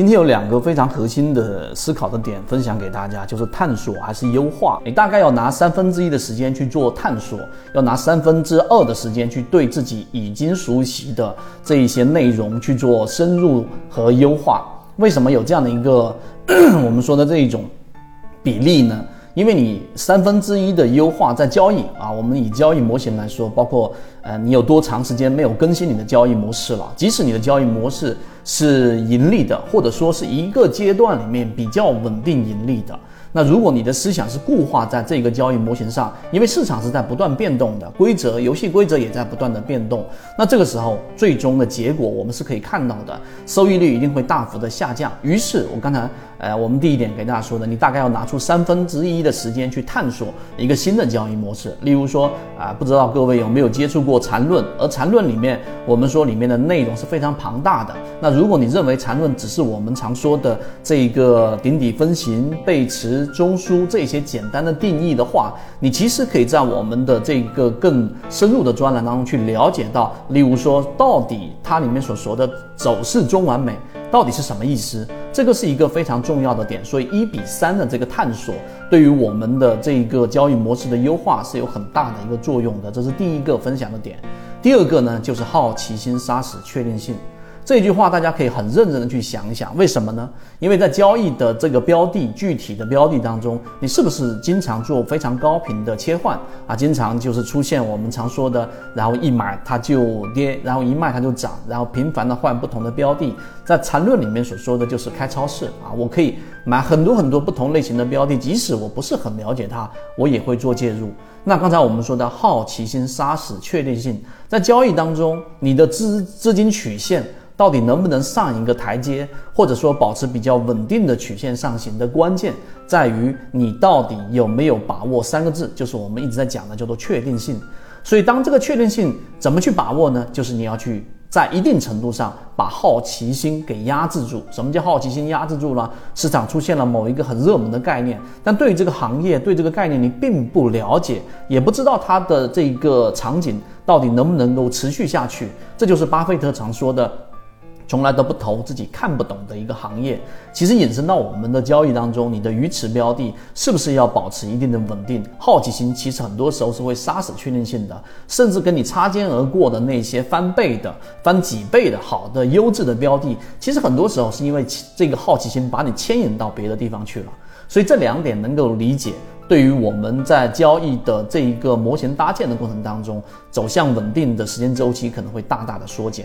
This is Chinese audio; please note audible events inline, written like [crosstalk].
今天有两个非常核心的思考的点分享给大家，就是探索还是优化。你大概要拿三分之一的时间去做探索，要拿三分之二的时间去对自己已经熟悉的这一些内容去做深入和优化。为什么有这样的一个 [clears throat] 我们说的这一种比例呢？因为你三分之一的优化在交易啊，我们以交易模型来说，包括呃你有多长时间没有更新你的交易模式了？即使你的交易模式是盈利的，或者说是一个阶段里面比较稳定盈利的。那如果你的思想是固化在这个交易模型上，因为市场是在不断变动的，规则、游戏规则也在不断的变动，那这个时候最终的结果我们是可以看到的，收益率一定会大幅的下降。于是，我刚才呃，我们第一点给大家说的，你大概要拿出三分之一的时间去探索一个新的交易模式。例如说啊，不知道各位有没有接触过缠论？而缠论里面，我们说里面的内容是非常庞大的。那如果你认为缠论只是我们常说的这个顶底分型、背驰。中枢这些简单的定义的话，你其实可以在我们的这个更深入的专栏当中去了解到，例如说到底它里面所说的走势中完美到底是什么意思，这个是一个非常重要的点。所以一比三的这个探索，对于我们的这一个交易模式的优化是有很大的一个作用的，这是第一个分享的点。第二个呢，就是好奇心杀死确定性。这句话大家可以很认真的去想一想，为什么呢？因为在交易的这个标的具体的标的当中，你是不是经常做非常高频的切换啊？经常就是出现我们常说的，然后一买它就跌，然后一卖它就涨，然后频繁的换不同的标的。在缠论里面所说的就是开超市啊，我可以买很多很多不同类型的标的，即使我不是很了解它，我也会做介入。那刚才我们说的好奇心杀死确定性，在交易当中，你的资资金曲线。到底能不能上一个台阶，或者说保持比较稳定的曲线上行的关键，在于你到底有没有把握三个字，就是我们一直在讲的叫做确定性。所以当这个确定性怎么去把握呢？就是你要去在一定程度上把好奇心给压制住。什么叫好奇心压制住呢？市场出现了某一个很热门的概念，但对于这个行业、对这个概念你并不了解，也不知道它的这个场景到底能不能够持续下去。这就是巴菲特常说的。从来都不投自己看不懂的一个行业，其实引申到我们的交易当中，你的鱼池标的是不是要保持一定的稳定？好奇心其实很多时候是会杀死确定性的，甚至跟你擦肩而过的那些翻倍的、翻几倍的好的优质的标的，其实很多时候是因为这个好奇心把你牵引到别的地方去了。所以这两点能够理解，对于我们在交易的这一个模型搭建的过程当中，走向稳定的时间周期可能会大大的缩减。